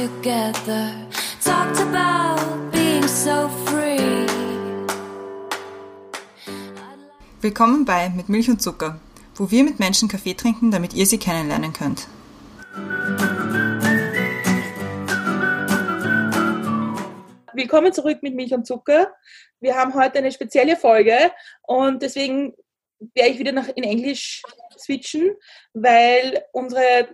together talked about being so free. Willkommen bei Mit Milch und Zucker, wo wir mit Menschen Kaffee trinken, damit ihr sie kennenlernen könnt. Willkommen zurück mit Milch und Zucker. Wir haben heute eine spezielle Folge und deswegen werde ich wieder nach in Englisch switchen, weil unsere,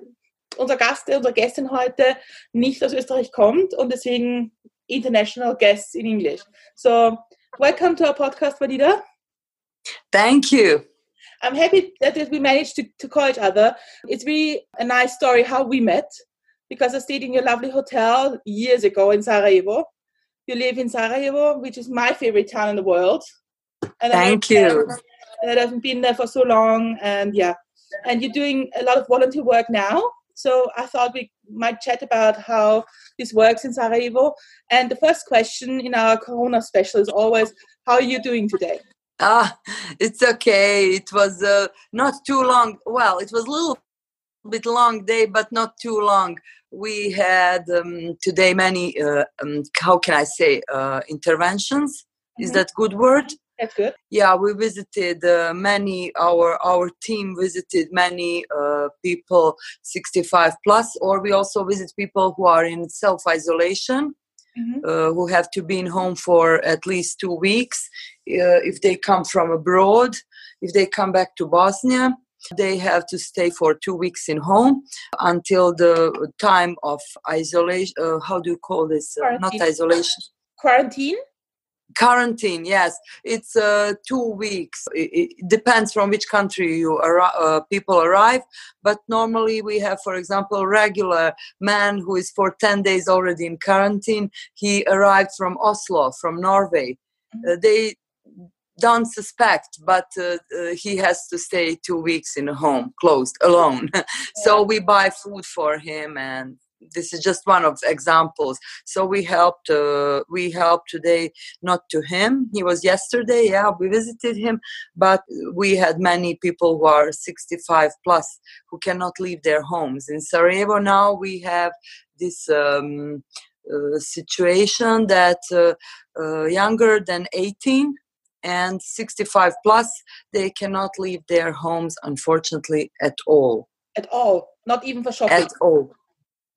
unser Gast, unsere Gästin heute nicht aus Österreich kommt und deswegen international guests in English. So, welcome to our podcast, Vadida. Thank you. I'm happy that we managed to, to call each other. It's really a nice story how we met because I stayed in your lovely hotel years ago in Sarajevo. You live in Sarajevo, which is my favorite town in the world. And Thank you. And I haven't been there for so long. And yeah, and you're doing a lot of volunteer work now. So I thought we might chat about how this works in Sarajevo. And the first question in our Corona special is always, how are you doing today? Ah, it's okay. It was uh, not too long. Well, it was a little bit long day, but not too long. We had um, today many, uh, um, how can I say, uh, interventions. Is Mhm. that good word? That's good. Yeah, we visited uh, many. Our our team visited many uh, people 65 plus, or we also visit people who are in self isolation. Mhm. uh, who have to be in home for at least two weeks. Uh, if they come from abroad, if they come back to Bosnia, they have to stay for two weeks in home until the time of isolation. Uh, how do you call this? Uh, not isolation. Quarantine? Quarantine, yes, it's uh, two weeks. It, it depends from which country you arri- uh, people arrive, but normally we have, for example, regular man who is for ten days already in quarantine. He arrived from Oslo, from Norway. Mhm. Uh, they don't suspect, but uh, uh, he has to stay two weeks in a home, closed, alone. so we buy food for him and this is just one of examples. So we helped uh, we helped today not to him. He was yesterday yeah we visited him but we had many people who are 65 plus who cannot leave their homes. In sarajevo now we have this um, uh, situation that uh, uh, younger than 18 and 65 plus they cannot leave their homes unfortunately at all. At all? Not even for shopping? at all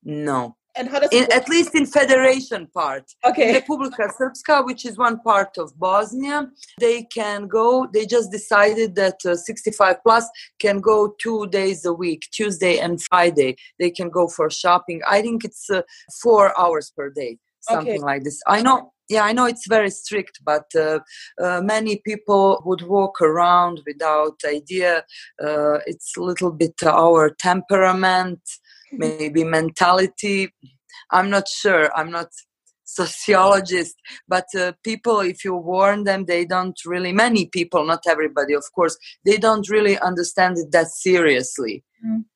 no. And how does in, at least in federation part. In Okay. republika srpska which is one part of bosnia they can go they just decided that uh, 65 plus can go two days a week tuesday and friday. They can go for shopping. I think it's uh, four hours per day something like this. I know yeah i know it's very strict but uh, uh, many people would walk around without idea. Uh, it's a little bit our temperament maybe mentality. I'm not sure. I'm not sociologist but uh, people if you warn them they don't really many people not everybody of course they don't really understand it that seriously.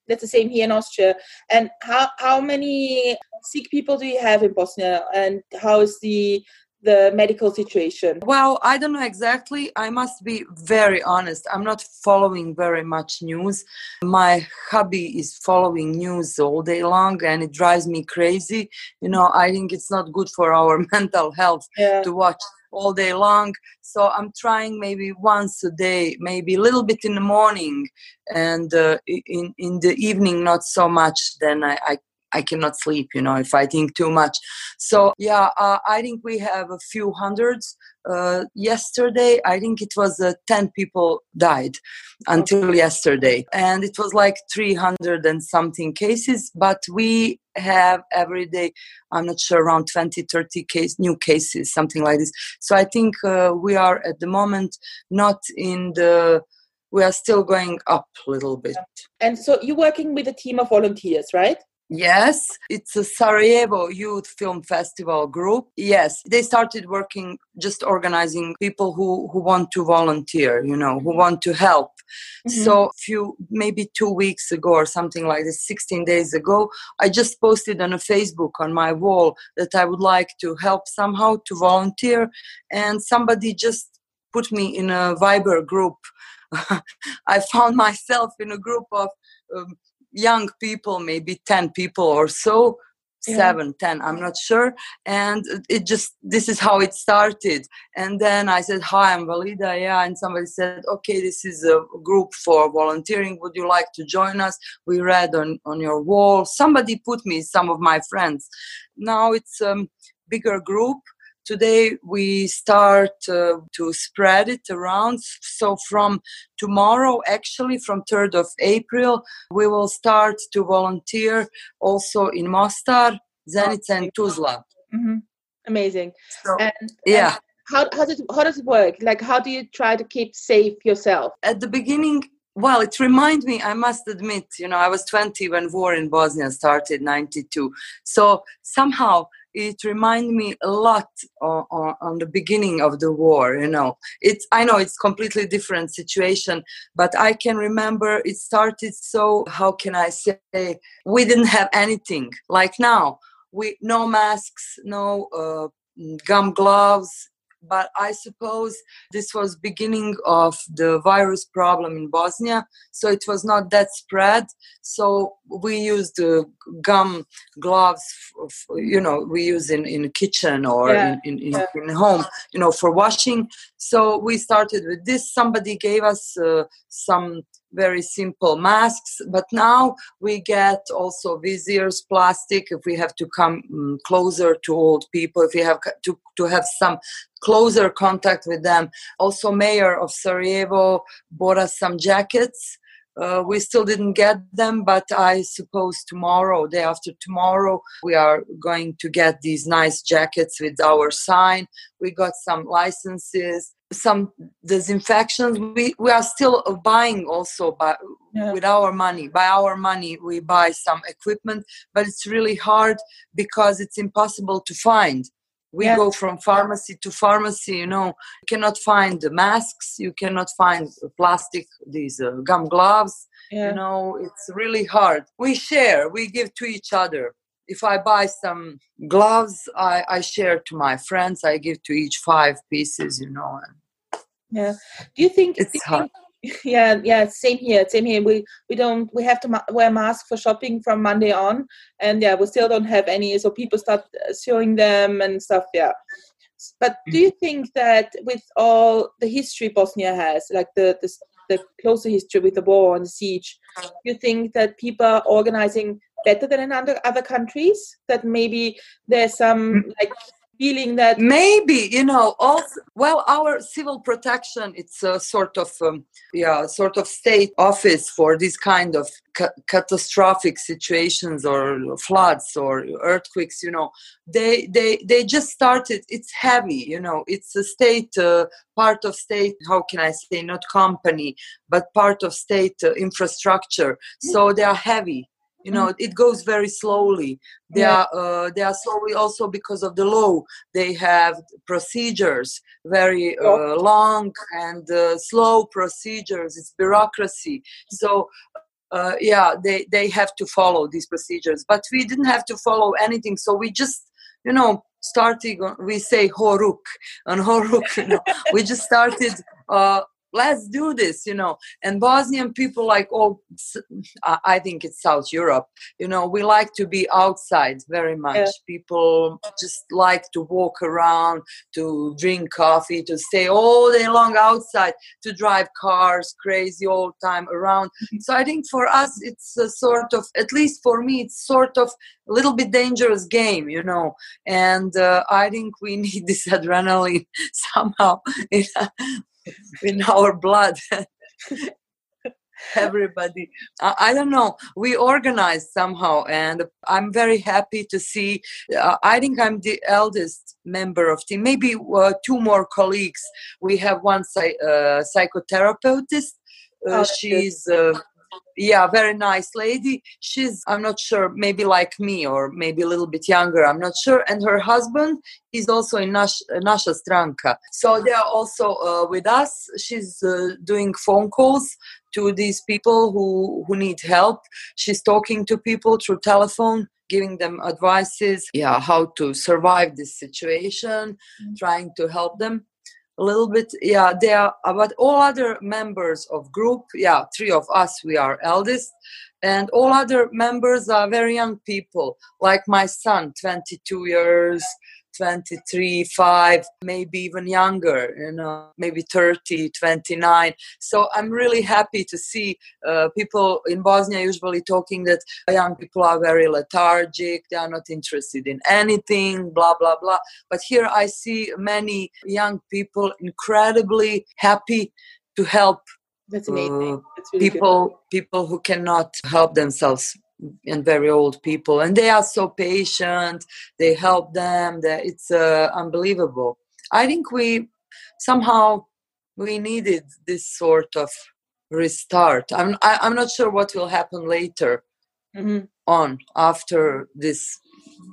That's the same here in Austria. And how how many sick people do you have in Bosnia, and how is the the medical situation? well i don't know exactly i must be very honest i'm not following very much news my hubby is following news all day long and it drives me crazy you know i think it's not good for our mental health Yeah. to watch all day long. So I'm trying maybe once a day, maybe a little bit in the morning, and uh, in in the evening not so much. Then I. I I cannot sleep, you know, if I think too much. So yeah, uh, I think we have a few hundreds. Uh, yesterday, I think it was uh, ten people died until yesterday, and it was like three hundred and something cases. But we have every day I'm not sure, around 20, 30 case, new cases, something like this. So I think uh, we are at the moment not in the, we are still going up a little bit. And so you're working with a team of volunteers, right? Yes, it's a Sarajevo Youth Film Festival group. Yes, they started working just organizing people who, who want to volunteer, you know, who want to help. Mhm. So few maybe 2 weeks ago or something like this 16 days ago, I just posted on a Facebook on my wall that I would like to help somehow to volunteer and somebody just put me in a Viber group. I found myself in a group of um, young people, maybe 10 people or so, Yeah. seven, ten, I'm not sure. And it just, this is how it started. And then I said, Hi, I'm Valida. Yeah. And somebody said, Okay, this is a group for volunteering. Would you like to join us? We read on, on your wall. Somebody put me, some of my friends. Now it's a bigger group. Today we start uh, to spread it around. So from tomorrow, actually from 3rd of April, we will start to volunteer also in Mostar, Zenica, and Tuzla. hmm Amazing. So, And, yeah. and how, how, does, how does it work? Like, how do you try to keep safe yourself? at the beginning well it reminded me i must admit you know i was 20 when war in bosnia started 92 so somehow it reminded me a lot on, on, on, the beginning of the war you know. It's i know it's completely different situation but i can remember it started so how can i say we didn't have anything. Like now we no masks no uh, gum gloves but I suppose this was beginning of the virus problem in Bosnia, so it was not that spread. So we used uh, gum gloves, f- you know, we use in in kitchen or Yeah, in, in, in, in home, you know, for washing. So we started with this. Somebody gave us uh, some very simple masks, but now we get also visors, plastic. If we have to come mm, closer to old people, if we have to to have some closer contact with them. Also, mayor of Sarajevo bought us some jackets. Uh, we still didn't get them, but I suppose tomorrow, day after tomorrow, we are going to get these nice jackets with our sign. We got some licenses, some disinfections. We we are still buying also by Yeah. with our money. By our money, we buy some equipment, but it's really hard because it's impossible to find we Yeah. go from pharmacy to pharmacy you know you cannot find the masks you cannot find plastic these uh, gum gloves Yeah. you know it's really hard we share we give to each other if i buy some gloves i, I share to my friends i give to each five pieces you know and Yeah. Do you think It's do you hard. think- yeah, yeah, same here, same here. We we don't we have to ma- wear masks for shopping from Monday on, and yeah, we still don't have any. So people start uh, showing them and stuff. Yeah. But do you think that with all the history Bosnia has, like the the, the closer history with the war and the siege, you think that people are organizing better than in other other countries? That maybe there's some like feeling that maybe you know also well our civil protection it's a sort of um, yeah sort of state office for this kind of ca- catastrophic situations or floods or earthquakes you know. They they they just started it's heavy you know. It's a state uh, part of state how can i say not company but part of state uh, infrastructure. So they are heavy you know it goes very slowly. They Yeah. are uh, they are slowly also because of the law. They have procedures very uh, long and uh, slow procedures. It's bureaucracy. So uh, yeah they they have to follow these procedures. But we didn't have to follow anything. So we just you know starting on, we say horuk. And horuk you know we just started uh, let's do this you know. And bosnian people like all i think it's south europe. You know we like to be outside very much. People just like to walk around to drink coffee to stay all day long outside to drive cars crazy all time around. So i think for us it's a sort of at least for me it's sort of a little bit dangerous game you know. And uh, i think we need this adrenaline somehow in, our blood. Everybody. I, I don't know. We organized somehow and i'm very happy to see uh, i think i'm the eldest member of team. Maybe uh, two more colleagues. We have one psy- uh, psychotherapist. Uh, Oh, she's uh, yeah very nice lady she's i'm not sure maybe like me or maybe a little bit younger i'm not sure and her husband is also in Nash, Nasha Stranka. So they are also uh, with us. She's uh, doing phone calls to these people who, who need help. She's talking to people through telephone, giving them advices, yeah, how to survive this situation, trying to help them. A little bit yeah they are but all other members of group yeah three of us we are eldest and all other members are very young people like my son 22 years 23 5 maybe even younger you know maybe 30 29 so i'm really happy to see uh, people in bosnia usually talking that young people are very lethargic they are not interested in anything blah blah blah but here i see many young people incredibly happy to help That's amazing. uh, That's really good. people people who cannot help themselves and very old people and they are so patient they help them that it's uh, unbelievable i think we somehow we needed this sort of restart i'm I, i'm not sure what will happen later Mhm. on after this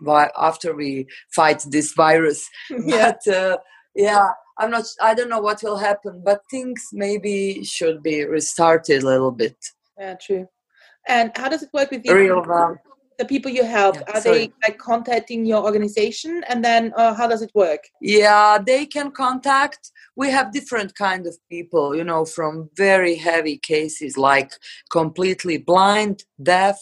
vi- after we fight this virus yeah. but uh, yeah i'm not i don't know what will happen but things maybe should be restarted a little bit Yeah, true. And how does it work with you? the people you help? Yeah, are sorry. they like contacting your organization, and then uh, how does it work? yeah they can contact we have different kind of people you know from very heavy cases like completely blind deaf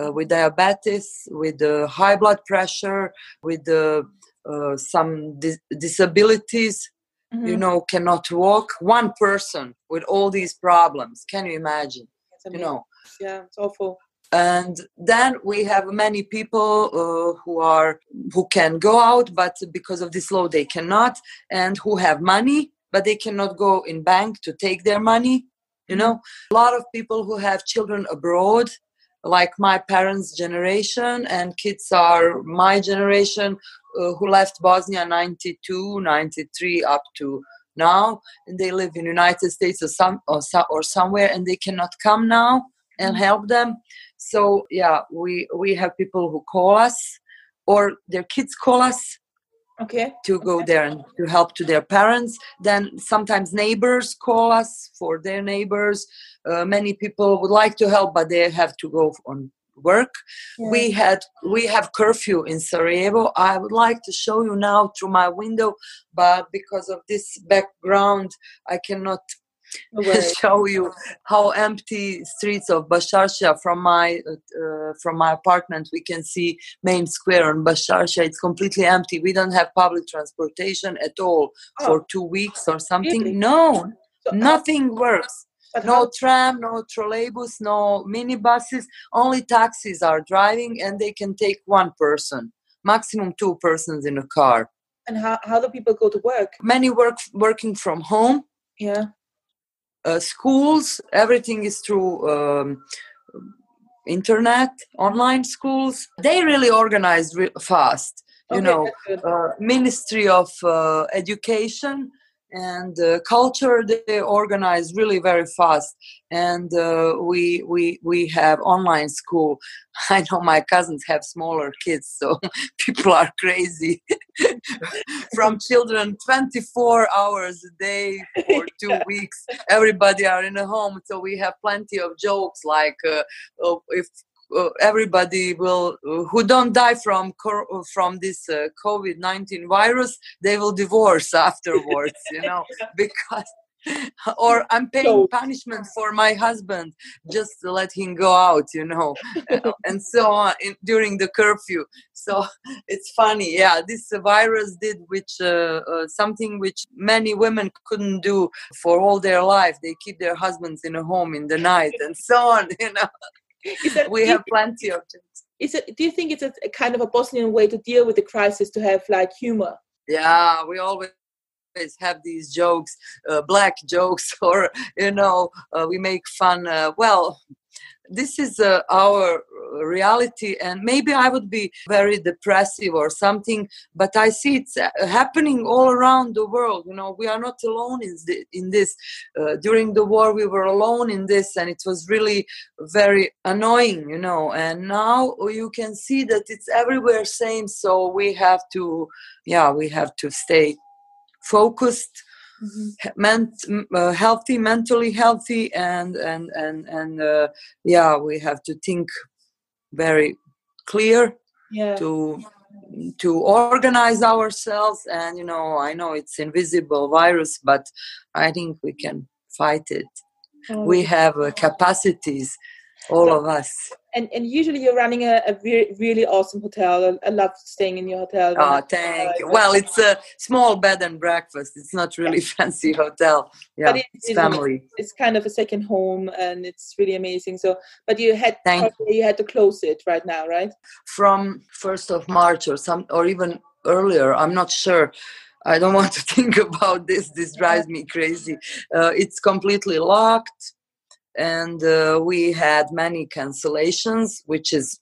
uh, with diabetes with uh, high blood pressure with uh, uh, some dis- disabilities you Mhm. know cannot walk one person with all these problems can you imagine you know. yeah, it's awful. and then we have many people uh, who are who can go out but because of this law they cannot. And who have money but they cannot go in bank to take their money you know. A lot of people who have children abroad like my parents generation and kids are my generation uh, who left bosnia 92 93 up to now and they live in united states or some or, or somewhere and they cannot come now and help them. So yeah we we have people who call us or their kids call us Okay. to go there and to help to their parents. Then sometimes neighbors call us for their neighbors. Uh, many people would like to help but they have to go on work. Yeah. we had we have curfew in sarajevo. I would like to show you now through my window but because of this background i cannot No show you how empty streets of Baščaršija from my uh, from my apartment. We can see main square on Baščaršija it's completely empty. We don't have public transportation at all Oh. for two weeks or something. Really? no. So how- nothing works but no how- tram no trolleybus no minibuses only taxis are driving and they can take one person maximum two persons in a car. And how, how do people go to work? many work working from home. Yeah. uh, schools everything is through um, internet online schools. They really organized re- fast you Okay, know uh, ministry of uh, education and uh, culture they organize really very fast. And uh, we we we have online school. I know my cousins have smaller kids so people are crazy. From children 24 hours a day for two Yeah. weeks everybody are in a home. So we have plenty of jokes like uh, uh, if everybody will uh, who don't die from cor- from this uh, covid-19 virus they will divorce afterwards you know because or i'm paying So- punishment for my husband just to let him go out you know uh, and so on in, during the curfew. So it's funny yeah this uh, virus did which uh, uh, something which many women couldn't do for all their life. They keep their husbands in a home in the night and so on you know that, we have plenty of. Is it? Do you think it's a, a kind of a Bosnian way to deal with the crisis to have like humor? yeah we always have these jokes uh, black jokes or you know uh, we make fun uh, well this is uh, our reality and maybe i would be very depressive or something but i see it's uh, happening all around the world you know we are not alone in, thi- in this uh, during the war we were alone in this and it was really very annoying you know and now you can see that it's everywhere same so we have to yeah we have to stay focused he- ment- uh, healthy mentally healthy and and and and uh, yeah we have to think very clear Yeah. to to organize ourselves. And you know i know it's invisible virus but i think we can fight it. Oh, we have uh, capacities all of us. and and usually you're running a, a re- really awesome hotel. I, love staying in your hotel. oh thank you. Well it's a small bed and breakfast. It's not really fancy hotel. Yeah it it's family. It's kind of a second home, and it's really amazing. So, but you had Thank you had to close it right now, right? from 1st of march or some or even earlier i'm not sure. I don't want to think about this. This drives me crazy. Uh, it's completely locked and uh, we had many cancellations which is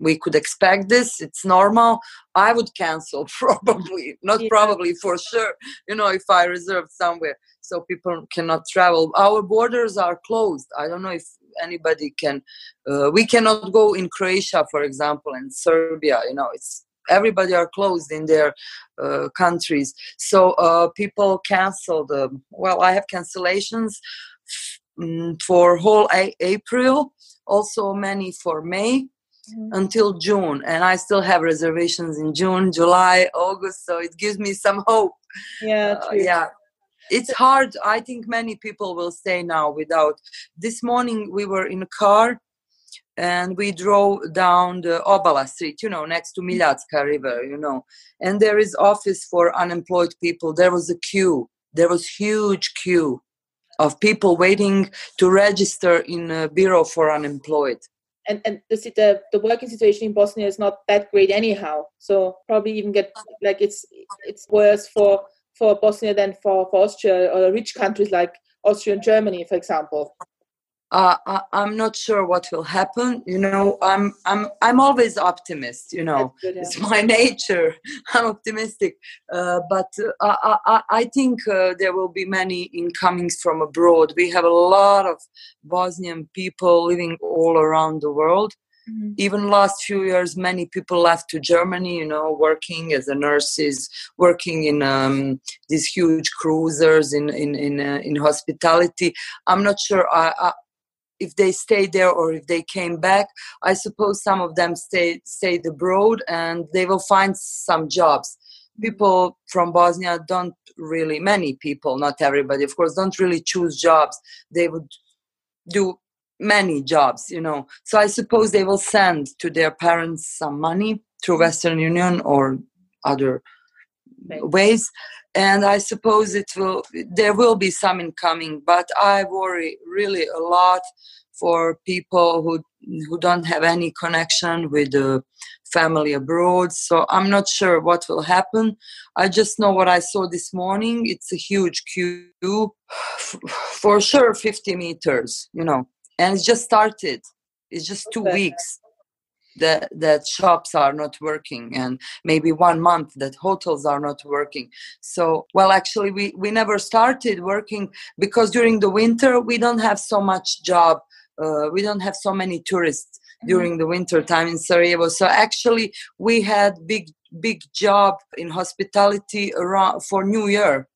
we could expect this. It's normal. I would cancel probably not Yeah. probably for sure you know if i reserved somewhere so people cannot travel. Our borders are closed. I don't know if anybody can uh, we cannot go in croatia for example and serbia you know it's everybody are closed in their uh, countries. So uh, people cancel the well i have cancellations mm, for whole a- april also many for may Mhm. until june. And i still have reservations in june july august so it gives me some hope. Yeah, uh, yeah. It's hard. I think many people will stay now without. This morning we were in a car and we drove down the obala street you know next to miljacka river you know. And there is office for unemployed people. There was a queue. There was huge queue of people waiting to register in a bureau for unemployed And and the the the working situation in Bosnia is not that great anyhow. So probably even get like it's it's worse for for Bosnia than for, for Austria or rich countries like Austria and Germany, for example. Uh, I, I'm not sure what will happen. You know, I'm I'm I'm always optimist. You know, good, yeah. it's my nature. I'm optimistic, uh, but uh, I, I I think uh, there will be many incomings from abroad. We have a lot of Bosnian people living all around the world. Mhm. Even last few years, many people left to Germany. You know, working as a nurses, working in um, these huge cruisers in in in, uh, in hospitality. I'm not sure. I, I if they stayed there or if they came back. I suppose some of them stayed stayed abroad and they will find some jobs. Mm-hmm. People from Bosnia don't really many people, not everybody, of course, don't really choose jobs. They would do many jobs, you know. So I suppose they will send to their parents some money through mm-hmm. Western Union or other ways and i suppose it will there will be some incoming but i worry really a lot for people who who don't have any connection with the family abroad. So i'm not sure what will happen. I just know what i saw this morning. It's a huge queue for sure 50 meters you know and it just started. It's just two Okay. weeks that that shops are not working and maybe one month that hotels are not working. So well actually we we never started working because during the winter we don't have so much job uh, we don't have so many tourists during the winter time in sarajevo. So actually we had big big job in hospitality around for new year.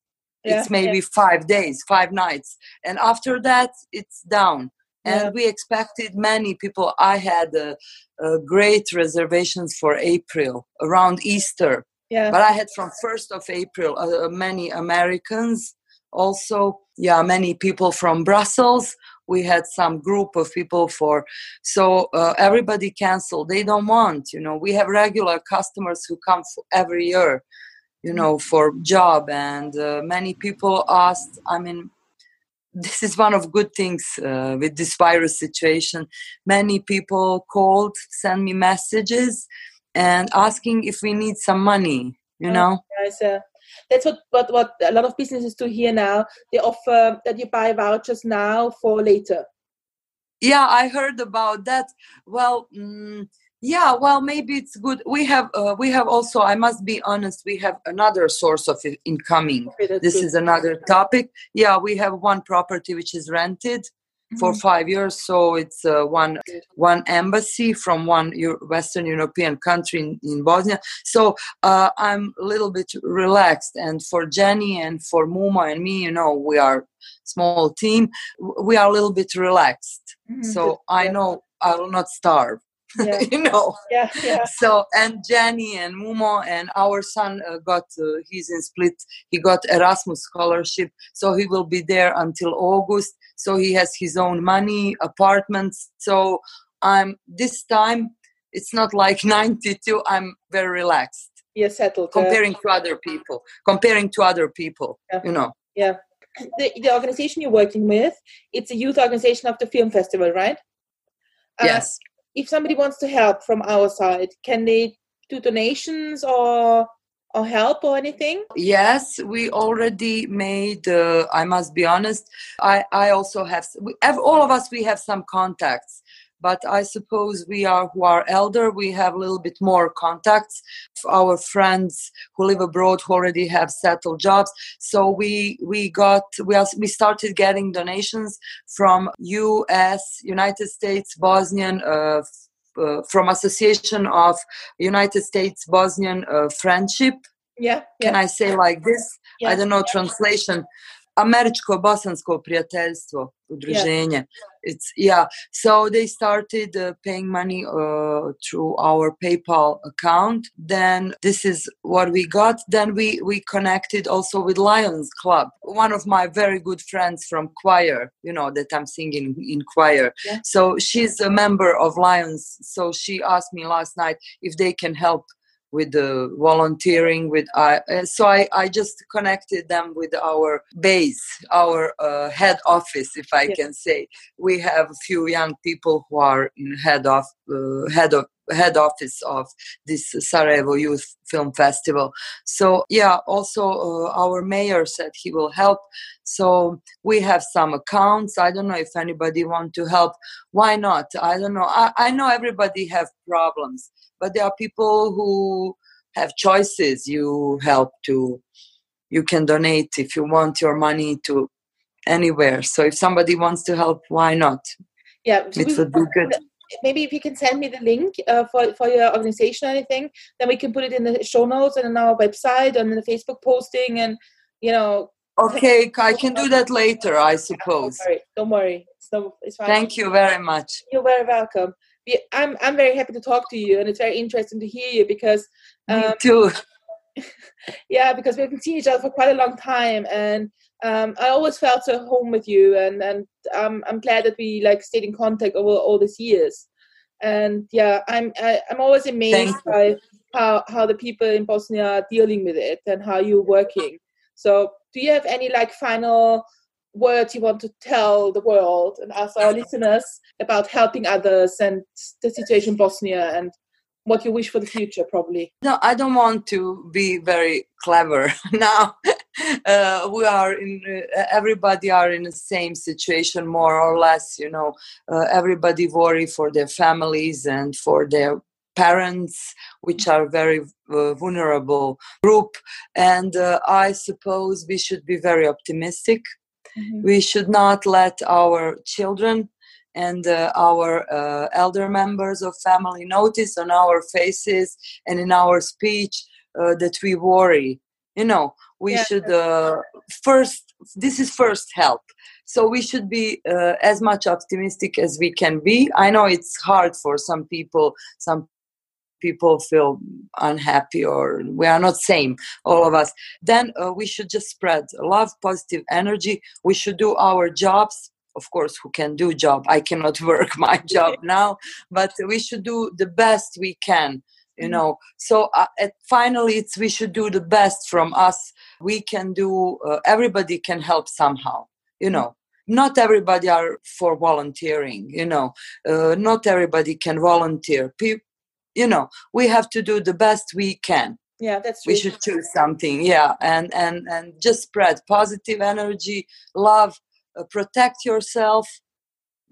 Yeah, it's maybe five days five nights. And after that it's down and Yeah. we expected many people. I had uh, uh, great reservations for april around easter. Yeah. but i had from 1st of april uh, many americans. Also yeah many people from brussels. We had some group of people for so uh, everybody canceled. They don't want you know. We have regular customers who come every year you know for job. And uh, many people asked i mean this is one of good things uh, with this virus situation many people called send me messages and asking if we need some money you Oh. know uh, that's what, what what a lot of businesses do here now. They offer that you buy vouchers now for later. yeah i heard about that well mm, yeah well maybe it's good. We have uh, we have also i must be honest we have another source of incoming. Okay, this good. is another topic. Yeah we have one property which is rented for Mhm. five years so it's uh, one Good. one embassy from one western european country in, in bosnia. So uh, i'm a little bit relaxed and for jenny and for muma and me you know we are small team we are a little bit relaxed. Mhm, so i know i will not starve Yeah. you know. Yeah, yeah. So and Jenny and Mumo and our son uh, got uh, he's in Split. He got Erasmus scholarship, so he will be there until August. So he has his own money, apartments. So I'm this time. It's not like 92. I'm very relaxed You're settled. uh, comparing to other people. Comparing to other people, Yeah. you know. yeah. The, the organization you're working with, it's a youth organization of the film festival, right? Uh, yes. If somebody wants to help from our side, can they do donations or or help or anything? Yes, we already made. Uh, I must be honest. I I also have. We have all of us. We have some contacts, but I suppose we are who are elder. We have a little bit more contacts. Our friends who live abroad who already have settled jobs. So we we got we are, we started getting donations from U.S., United States, Bosnian. Uh, uh, from Association of United States Bosnian uh, Friendship Yeah, can I say like this? Yeah. I don't know translation. Američko-bosansko prijateljstvo udruženje. It's yeah. So they started uh, paying money uh, through our PayPal account. Then this is what we got. Then we we connected also with Lions Club. One of my very good friends from choir. You know that I'm singing in choir. Yeah. So she's a member of Lions. So she asked me last night if they can help with the volunteering with I uh, so I, I just connected them with our base our uh, head office if I Yes. can say we have a few young people who are in head of uh, head of head office of this Sarajevo Youth Film Festival. So yeah also uh, our mayor said he will help. So we have some accounts. I don't know if anybody want to help. Why not? I don't know. I, I know everybody have problems but there are people who have choices you help to you can donate if you want your money to anywhere. So if somebody wants to help why not? Yeah. it would be good maybe if you can send me the link uh, for, for your organization or anything, then we can put it in the show notes and on our website and in the Facebook posting and you know. okay i can do that later i suppose Don't worry, don't worry. It's, no, it's fine. thank you very much You're very welcome. I'm I'm very happy to talk to you, and it's very interesting to hear you because me um, too yeah, because we've been seeing each other for quite a long time, and um, I always felt so home with you, and and um, I'm glad that we like stayed in contact over all these years. And yeah, I'm I, I'm always amazed by how how the people in Bosnia are dealing with it and how you're working. So, do you have any like final words you want to tell the world and ask our listeners about helping others and the situation in Bosnia and what you wish for the future, probably? no i don't want to be very clever now uh, we are in uh, everybody are in the same situation more or less you know uh, everybody worry for their families and for their parents which are very uh, vulnerable group. And uh, i suppose we should be very optimistic. We should not let our children and uh, our uh, elder members of family notice on our faces and in our speech uh, that we worry you know we Yeah. should uh, first this is first help. So we should be uh, as much optimistic as we can be. I know it's hard for some people some people feel unhappy or we are not same all of us. Then uh, we should just spread love positive energy. We should do our jobs. Of course who can do job? I cannot work my job now but we should do the best we can you Mhm. know. So uh, at, finally it's we should do the best from us. We can do uh, everybody can help somehow you know. Not everybody are for volunteering you know. Uh, not everybody can volunteer. Pe- you know we have to do the best we can. Yeah, that's true. we should choose something yeah. And and and just spread positive energy love uh, protect yourself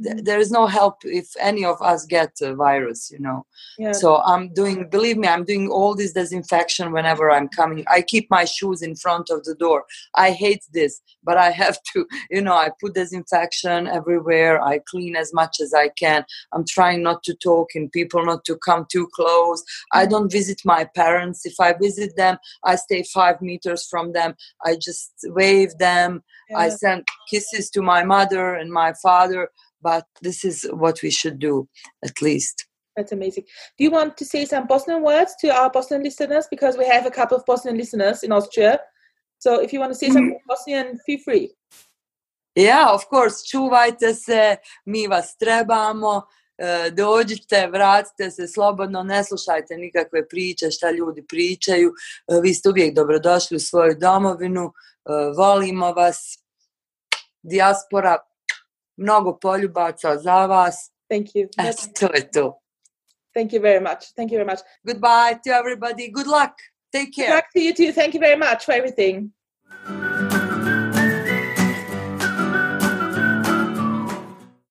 Th- there is no help if any of us get a virus you know. Yeah. so i'm doing believe me i'm doing all this disinfection whenever i'm coming. I keep my shoes in front of the door. I hate this but i have to you know i put disinfection everywhere. I clean as much as i can. I'm trying not to talk and people not to come too close. I don't visit my parents. If i visit them i stay five meters from them. I just wave them. I send kisses to my mother and my father but this is what we should do at least That's amazing. Do you want to say some Bosnian words to our Bosnian listeners? Because we have a couple of Bosnian listeners in Austria. So if you want to say something in Bosnian, feel free. Yeah, of course, čuvajte se, mi vas trebamo, e, dođite, vratite se slobodno, ne slušajte nikakve priče šta ljudi pričaju, E, vi ste uvijek dobrodošli u svoju domovinu, e, volimo vas, dijaspora, mnogo poljubaca za vas, Thank you. eto, to je to. Thank you very much. Thank you very much. Goodbye to everybody, good luck, take Good care. luck to you too. Thank you very much for everything.